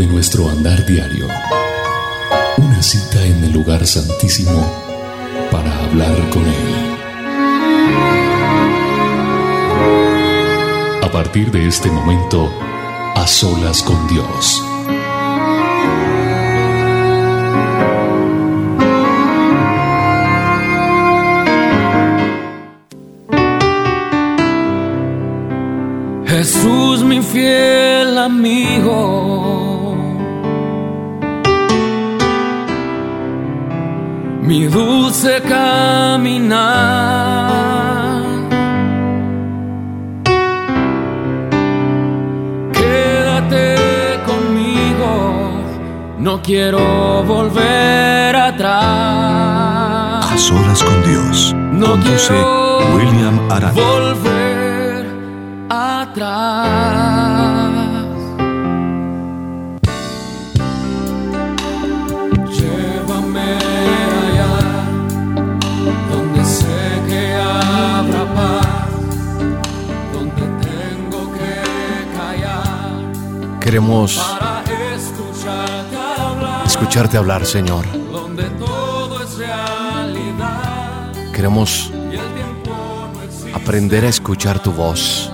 de nuestro andar diario. Una cita en el lugar santísimo para hablar con Él. A partir de este momento, a solas con Dios. Jesús mi fiel amigo, mi dulce caminar. Quédate conmigo, no quiero volver atrás. A solas con Dios. No Conduce quiero William Arana. volver atrás. Queremos escucharte hablar, Señor. Queremos aprender a escuchar tu voz.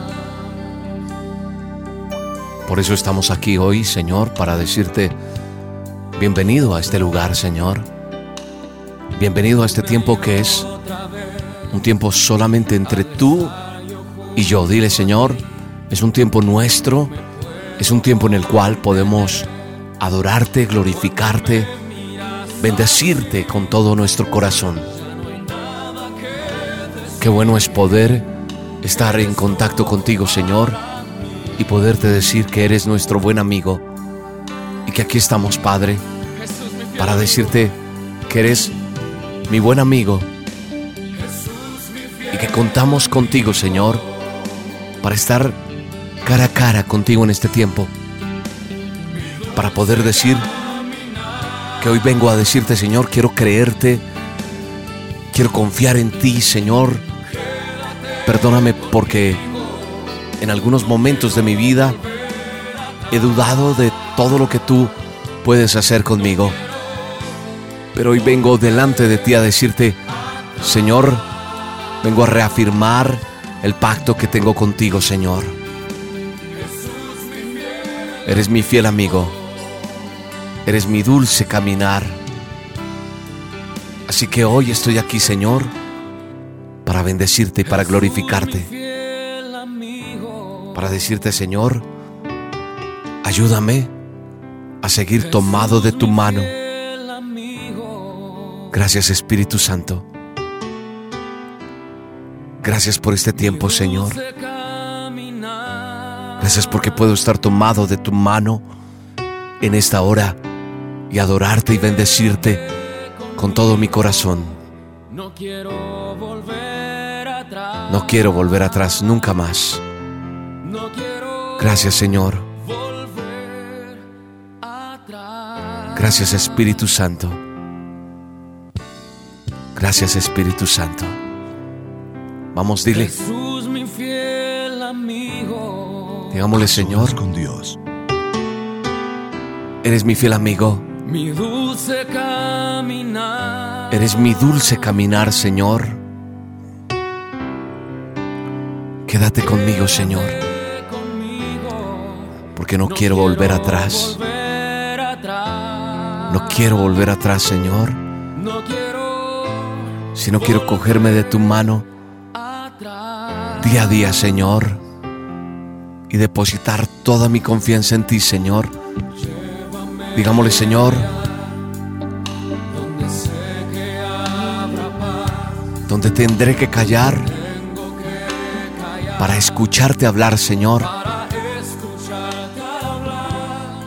Por eso estamos aquí hoy, Señor, para decirte, bienvenido a este lugar, Señor. Bienvenido a este tiempo que es un tiempo solamente entre tú y yo. Dile, Señor, es un tiempo nuestro, es un tiempo en el cual podemos adorarte, glorificarte, bendecirte con todo nuestro corazón. Qué bueno es poder estar en contacto contigo, Señor, y poderte decir que eres nuestro buen amigo y que aquí estamos, Padre, para decirte que eres mi buen amigo y que contamos contigo, Señor, para estar cara a cara contigo en este tiempo, para poder decir que hoy vengo a decirte, Señor, quiero creerte, quiero confiar en ti, Señor. Perdóname porque en algunos momentos de mi vida he dudado de todo lo que tú puedes hacer conmigo. Pero hoy vengo delante de ti a decirte, Señor, vengo a reafirmar el pacto que tengo contigo, Señor. Eres mi fiel amigo. Eres mi dulce caminar. Así que hoy estoy aquí, Señor, para bendecirte y para glorificarte. Para decirte, Señor, ayúdame a seguir tomado de tu mano. Gracias, Espíritu Santo. Gracias por este tiempo, Señor. Gracias porque puedo estar tomado de tu mano en esta hora y adorarte y bendecirte con todo mi corazón. No quiero volver atrás. No quiero volver atrás nunca más. Gracias, Señor. Gracias, Espíritu Santo. Gracias, Espíritu Santo. Vamos, dile, digámosle, Señor, con Dios. eres mi fiel amigo. mi dulce caminar. Eres mi dulce caminar, Señor. Quédate conmigo, Señor, conmigo. porque no quiero volver atrás. No quiero volver atrás, Señor, No quiero cogerme de tu mano día a día, Señor, y depositar toda mi confianza en ti, Señor. Digámosle, Señor, donde tendré que callar para escucharte hablar, Señor.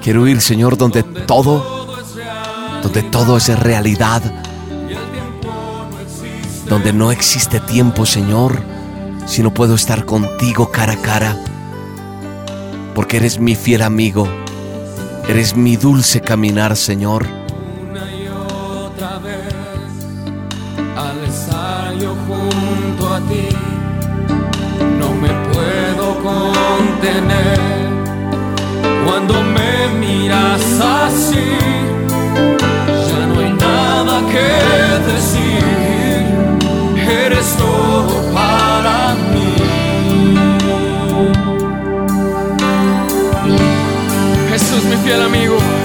Quiero ir, Señor, donde todo, donde todo es realidad, donde no existe tiempo, Señor, sino puedo estar contigo cara a cara, porque eres mi fiel amigo, eres mi dulce caminar, Señor. Una y otra vez al estar yo junto a ti no me puedo contener cuando me miras Jesús, fiel amigo.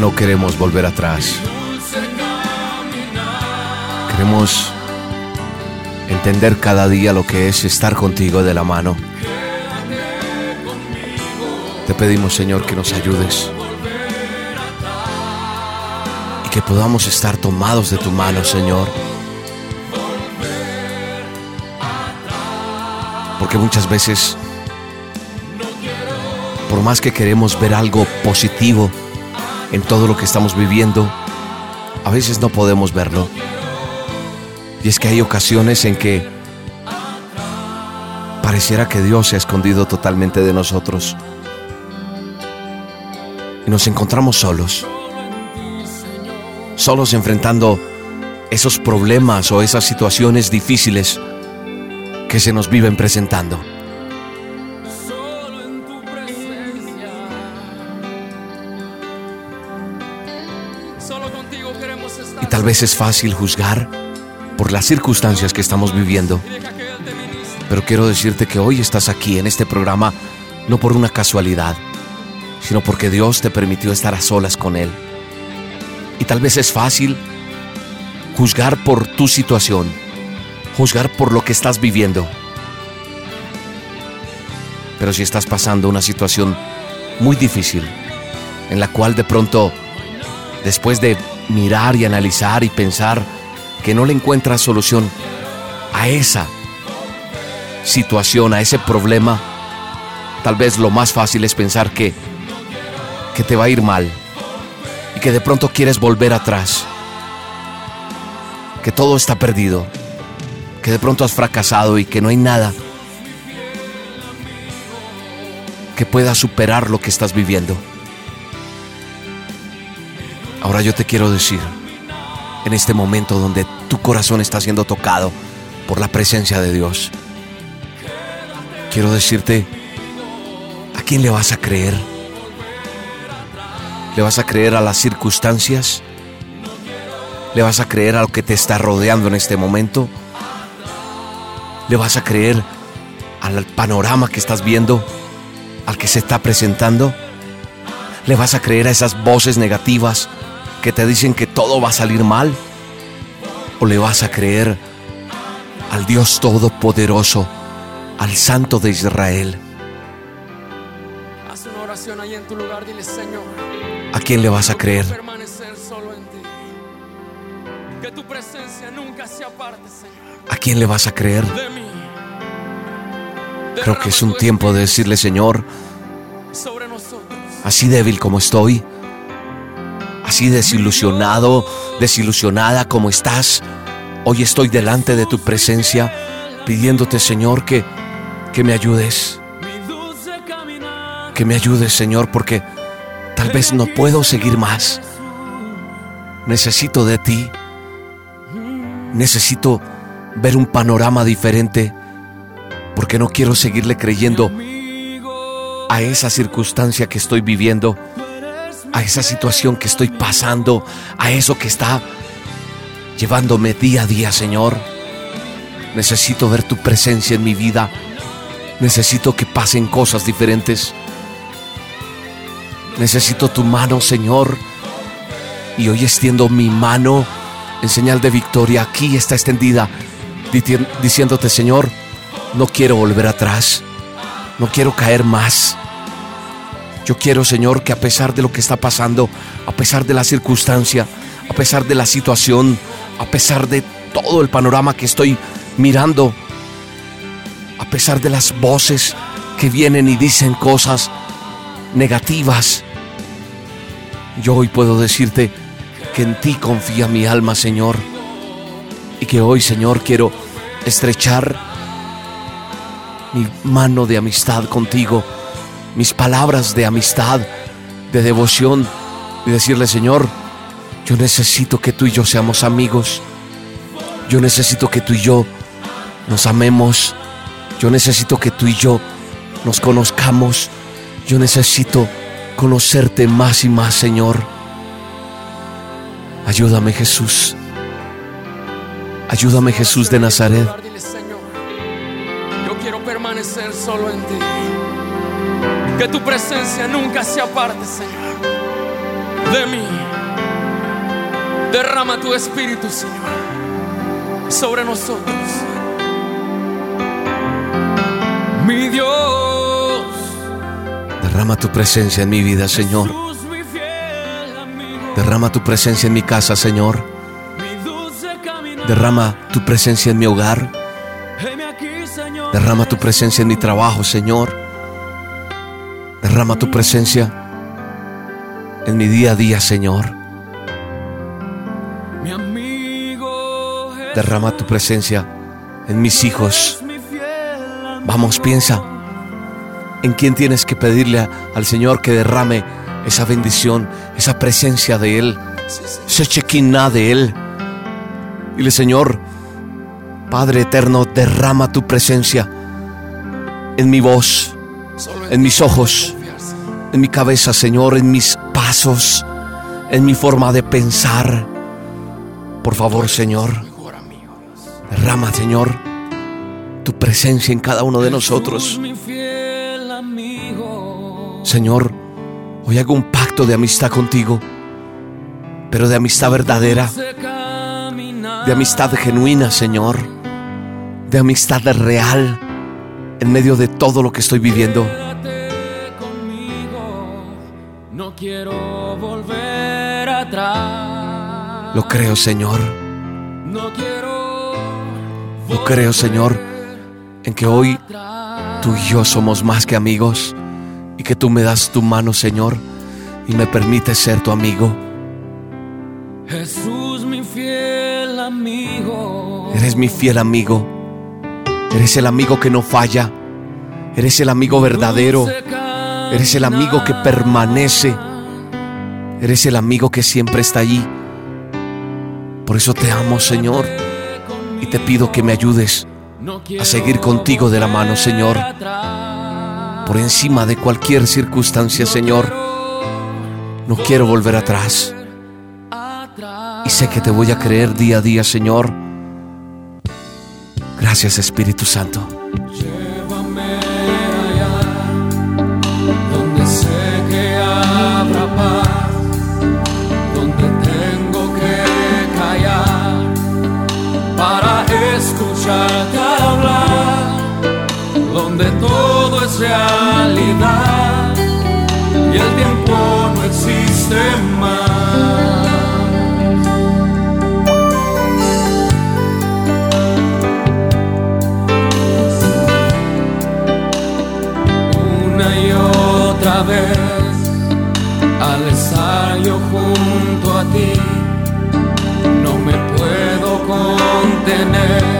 No queremos volver atrás. Queremos entender cada día lo que es estar contigo de la mano. Te pedimos, Señor, que nos ayudes. Y que podamos estar tomados de tu mano, Señor. Porque muchas veces, por más que queremos ver algo positivo en todo lo que estamos viviendo, a veces no podemos verlo. Y es que hay ocasiones en que pareciera que Dios se ha escondido totalmente de nosotros. Y nos encontramos solos. Solos enfrentando esos problemas o esas situaciones difíciles que se nos viven presentando. Tal vez es fácil juzgar por las circunstancias que estamos viviendo. Pero quiero decirte que hoy estás aquí en este programa no por una casualidad, sino porque Dios te permitió estar a solas con Él. Y tal vez es fácil juzgar por tu situación, juzgar por lo que estás viviendo. Pero si estás pasando una situación muy difícil, en la cual de pronto, después de mirar y analizar y pensar que no le encuentras solución a esa situación, a ese problema, tal vez lo más fácil es pensar que, que te va a ir mal y que de pronto quieres volver atrás, que todo está perdido, que de pronto has fracasado y que no hay nada que pueda superar lo que estás viviendo. Ahora yo te quiero decir, en este momento donde tu corazón está siendo tocado por la presencia de Dios, quiero decirte, ¿a quién le vas a creer? ¿Le vas a creer a las circunstancias? ¿Le vas a creer a lo que te está rodeando en este momento? ¿Le vas a creer al panorama que estás viendo, al que se está presentando? ¿Le vas a creer a esas voces negativas que te dicen que todo va a salir mal? ¿O le vas a creer al Dios Todopoderoso, al Santo de Israel? Haz una oración ahí en tu lugar. Dile, Señor. ¿A quién le vas a creer? Permanecer solo en ti. Que tu presencia nunca se aparte, Señor, ¿A quién le vas a creer? de mí. Creo que es un tiempo de decirle, Señor, espíritu sobre nosotros. así débil como estoy, así desilusionado, desilusionada como estás, hoy estoy delante de tu presencia pidiéndote, Señor, que, que me ayudes, que me ayudes, Señor, porque tal vez no puedo seguir más. Necesito de ti, necesito ver un panorama diferente, porque no quiero seguirle creyendo a esa circunstancia que estoy viviendo, a esa situación que estoy pasando, a eso que está llevándome día a día, Señor. Necesito ver tu presencia en mi vida. Necesito que pasen cosas diferentes. Necesito tu mano, Señor. Y hoy extiendo mi mano en señal de victoria. Aquí está extendida, diciéndote, Señor, no quiero volver atrás. No quiero caer más. Yo quiero, Señor, que a pesar de lo que está pasando, a pesar de la circunstancia, a pesar de la situación, a pesar de todo el panorama que estoy mirando, a pesar de las voces que vienen y dicen cosas negativas, Yo hoy puedo decirte que en ti confía mi alma, Señor. Y que hoy, Señor, quiero estrechar mi mano de amistad contigo, mis palabras de amistad, de devoción, y decirle, Señor, yo necesito que tú y yo seamos amigos. Yo necesito que tú y yo nos amemos. Yo necesito que tú y yo nos conozcamos. Yo necesito conocerte más y más, Señor. Ayúdame, Jesús. Ayúdame, Jesús de Nazaret. Yo quiero permanecer solo en ti. Que tu presencia nunca se aparte, Señor, de mí. Derrama tu espíritu, Señor, sobre nosotros. Mi Dios, Derrama tu presencia en mi vida, Señor. Derrama tu presencia en mi casa, Señor. Derrama tu presencia en mi hogar. Derrama tu presencia en mi trabajo, Señor. Derrama tu presencia en mi día a día, Señor. Derrama tu presencia en mis hijos. Vamos, piensa en quién tienes que pedirle al Señor que derrame esa bendición, esa presencia de Él, ese chequiná de Él. Dile, Señor, Padre eterno, derrama tu presencia en mi voz, en mis ojos. En mi cabeza, Señor, en mis pasos, en mi forma de pensar. Por favor, Señor, derrama, Señor, tu presencia en cada uno de nosotros. Señor, hoy hago un pacto de amistad contigo, pero de amistad verdadera, de amistad genuina, Señor, de amistad real en medio de todo lo que estoy viviendo. Quiero volver atrás. Lo creo, Señor, No quiero lo creo, Señor, en que hoy tú y yo somos más que amigos y que tú me das tu mano, Señor, y me permites ser tu amigo. Jesús, mi fiel amigo. Eres mi fiel amigo, eres el amigo que no falla, eres el amigo verdadero. Eres el amigo que permanece. Eres el amigo que siempre está allí. Por eso te amo, Señor. Y te pido que me ayudes a seguir contigo de la mano, Señor. Por encima de cualquier circunstancia, Señor. No quiero volver. Atrás. Y sé que te voy a creer día a día, Señor. Gracias, Espíritu Santo. Junto a ti no me puedo contener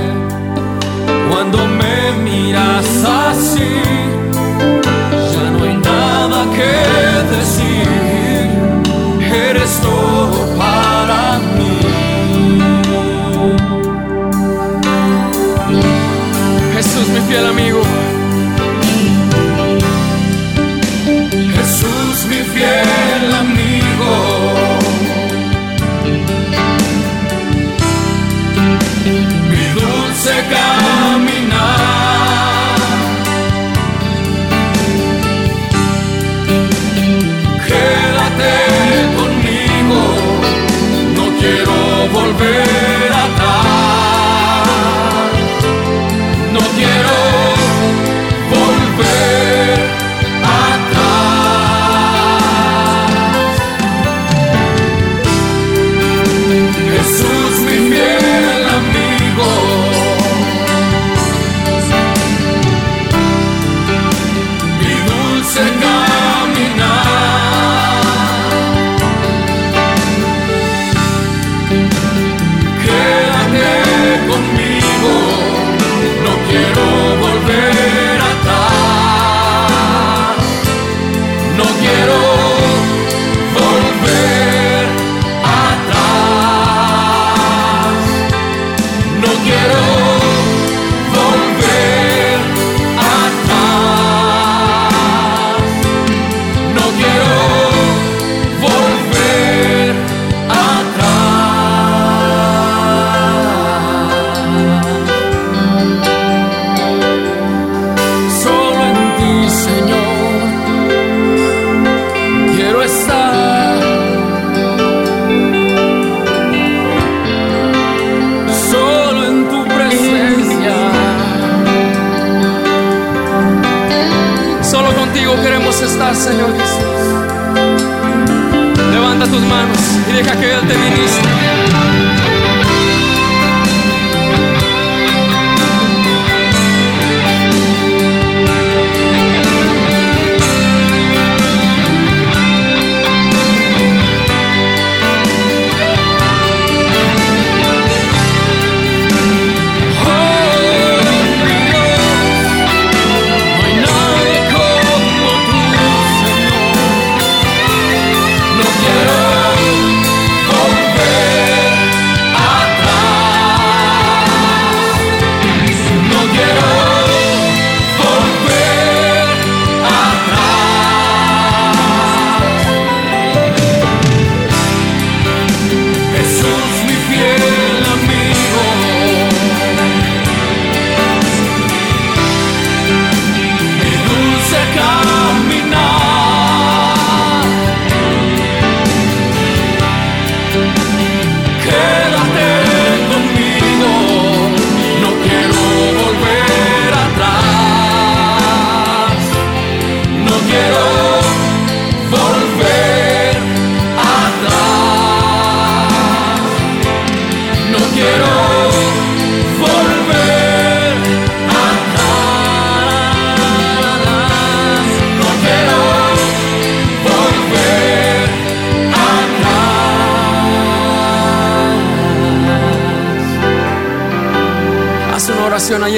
fiel amigo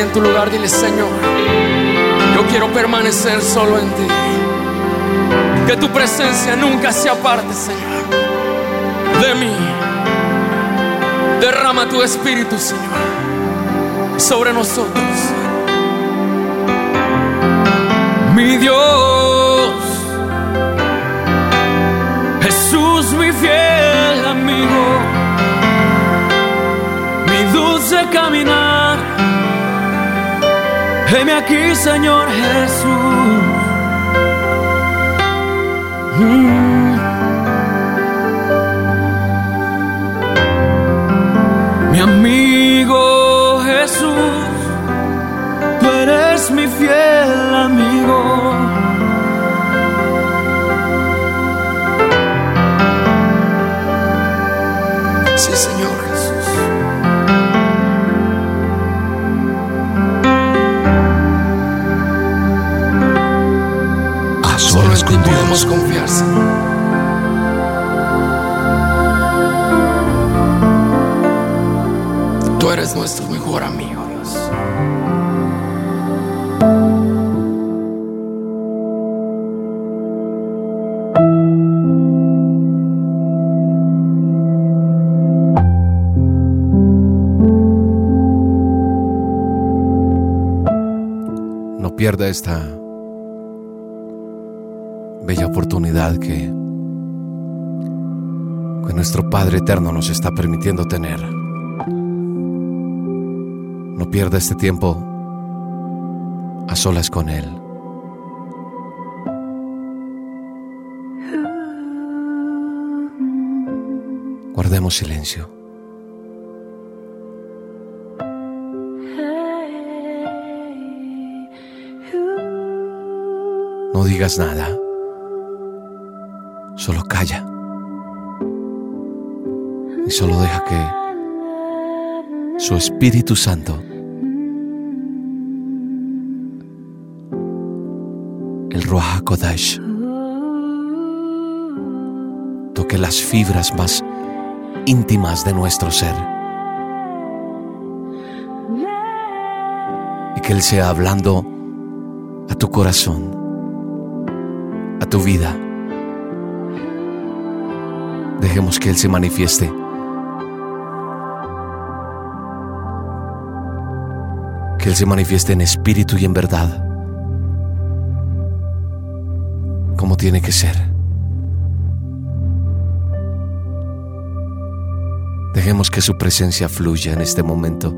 en tu lugar, dile Señor, yo quiero permanecer solo en ti. Que tu presencia nunca se aparte, Señor, de mí. Derrama tu espíritu, Señor, sobre nosotros. Mi Dios, Jesús, mi fiel amigo, mi dulce caminar. Heme aquí, Señor Jesús. Mm. Mi amigo Jesús, tú eres mi fiel amigo. Ti podemos confiar. Tú eres nuestro mejor amigo, Dios. No pierda esta bella oportunidad que, que nuestro Padre Eterno nos está permitiendo tener. No pierda este tiempo a solas con Él. Guardemos silencio. No digas nada. Solo calla. Y solo deja que su Espíritu Santo, el Ruach HaKodesh, toque las fibras más íntimas de nuestro ser. Y que Él sea hablando a tu corazón, a tu vida. Dejemos que Él se manifieste. Que Él se manifieste en espíritu y en verdad. Como tiene que ser. Dejemos que su presencia fluya en este momento.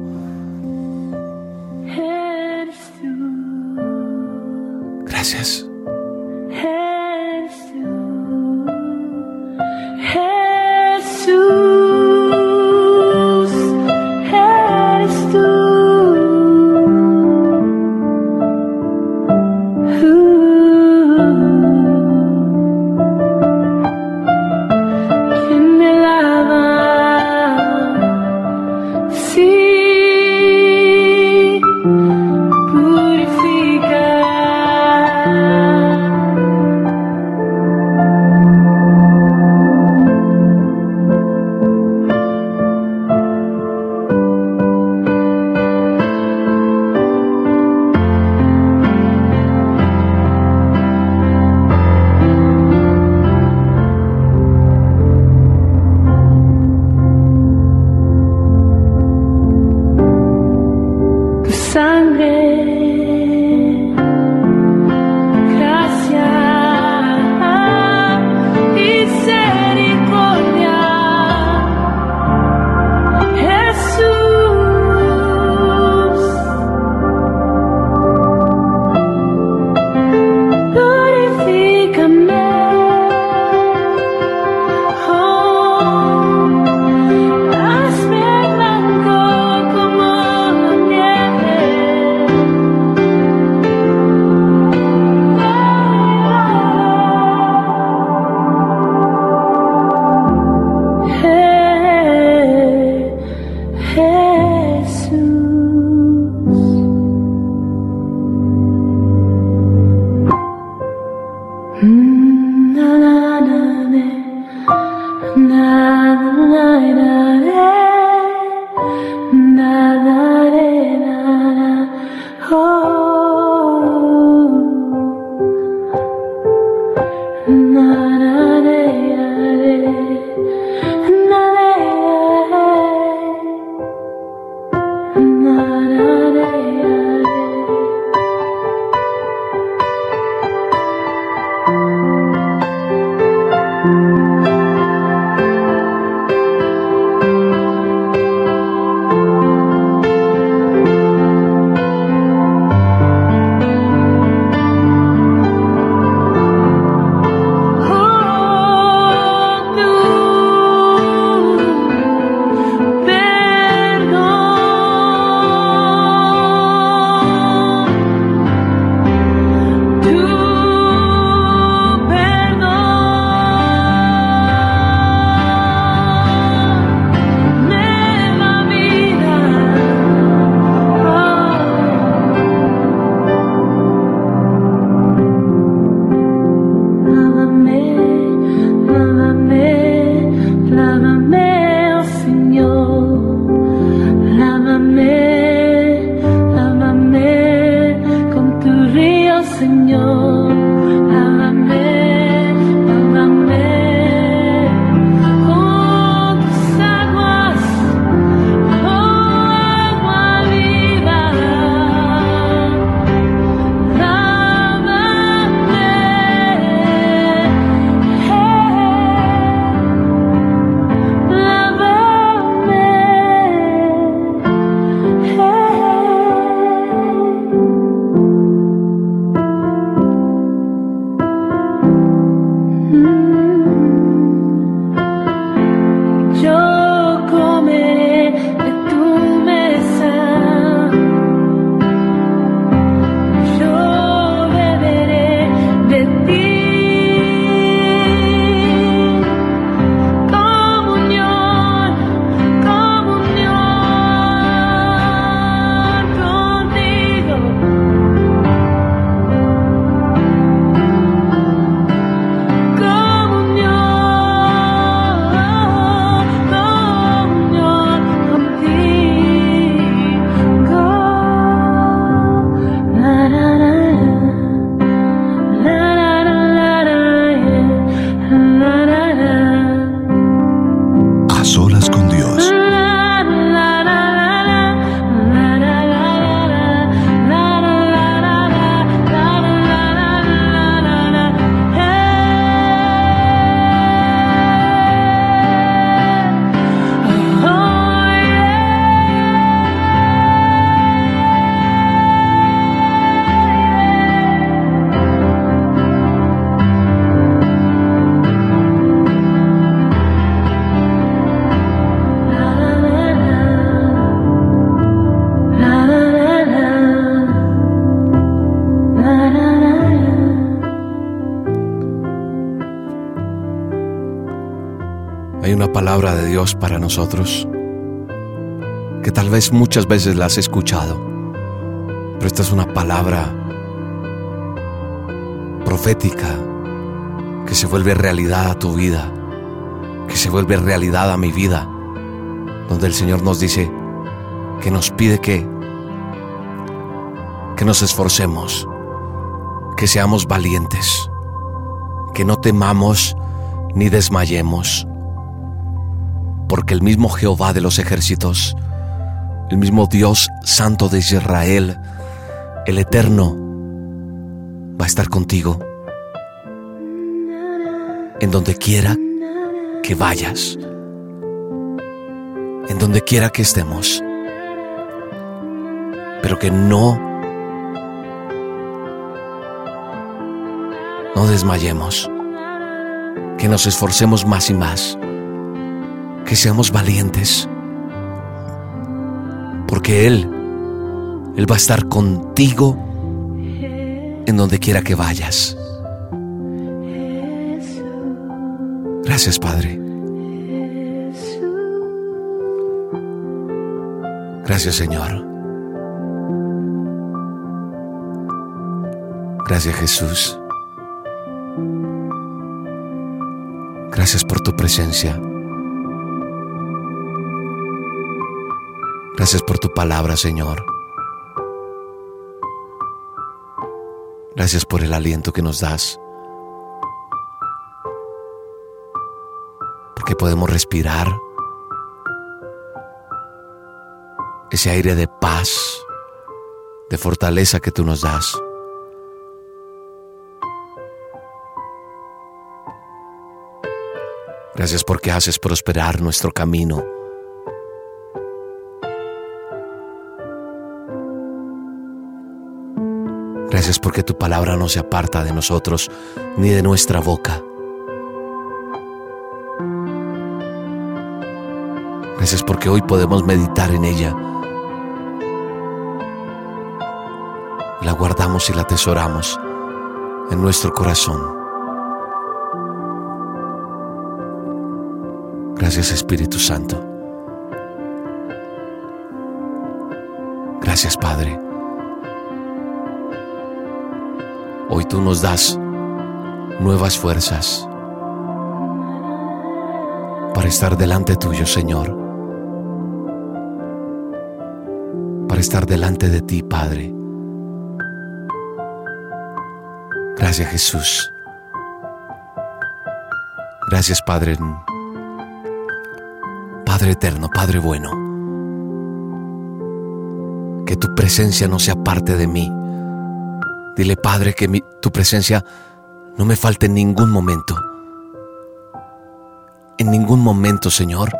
Palabra de Dios para nosotros que tal vez muchas veces la has escuchado, pero esta es una palabra profética que se vuelve realidad a tu vida, que se vuelve realidad a mi vida, donde el Señor nos dice que nos pide que que nos esforcemos, que seamos valientes, que no temamos ni desmayemos porque el mismo Jehová de los ejércitos, el mismo Dios santo de Israel, el eterno, va a estar contigo en donde quiera que vayas, en donde quiera que estemos, pero que no, no desmayemos, que nos esforcemos más y más que seamos valientes, porque Él, Él va a estar contigo en donde quiera que vayas. Gracias, Padre. Gracias, Señor. Gracias, Jesús. Gracias por tu presencia. Gracias por tu palabra, Señor. Gracias por el aliento que nos das. Porque podemos respirar ese aire de paz, de fortaleza que tú nos das. Gracias porque haces prosperar nuestro camino. Gracias porque tu palabra no se aparta de nosotros ni de nuestra boca. Gracias porque hoy podemos meditar en ella. La guardamos y la atesoramos en nuestro corazón. Gracias Espíritu Santo. Gracias Padre. Hoy tú nos das nuevas fuerzas. para estar delante tuyo, Señor. Para estar delante de ti, Padre. Gracias, Jesús. Gracias, Padre. Padre eterno, Padre bueno. Que tu presencia no sea parte de mí. Dile, Padre, que mi- tu presencia no me falte en ningún momento. En ningún momento, Señor,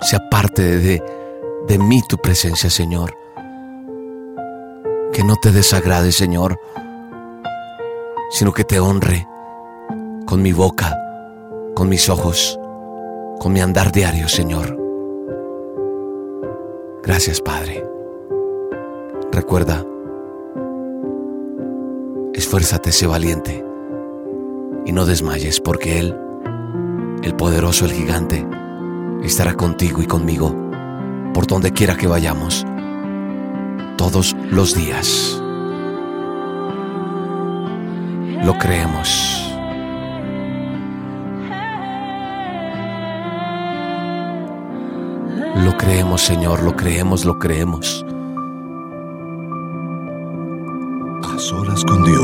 sea parte de, de mí tu presencia, Señor. Que no te desagrade, Señor, sino que te honre con mi boca, con mis ojos, con mi andar diario, Señor. Gracias, Padre. Recuerda, esfuérzate, sé valiente y no desmayes, porque Él, el poderoso, el gigante, estará contigo y conmigo por donde quiera que vayamos, todos los días. Lo creemos. Lo creemos, Señor, lo creemos, lo creemos. A solas con Dios.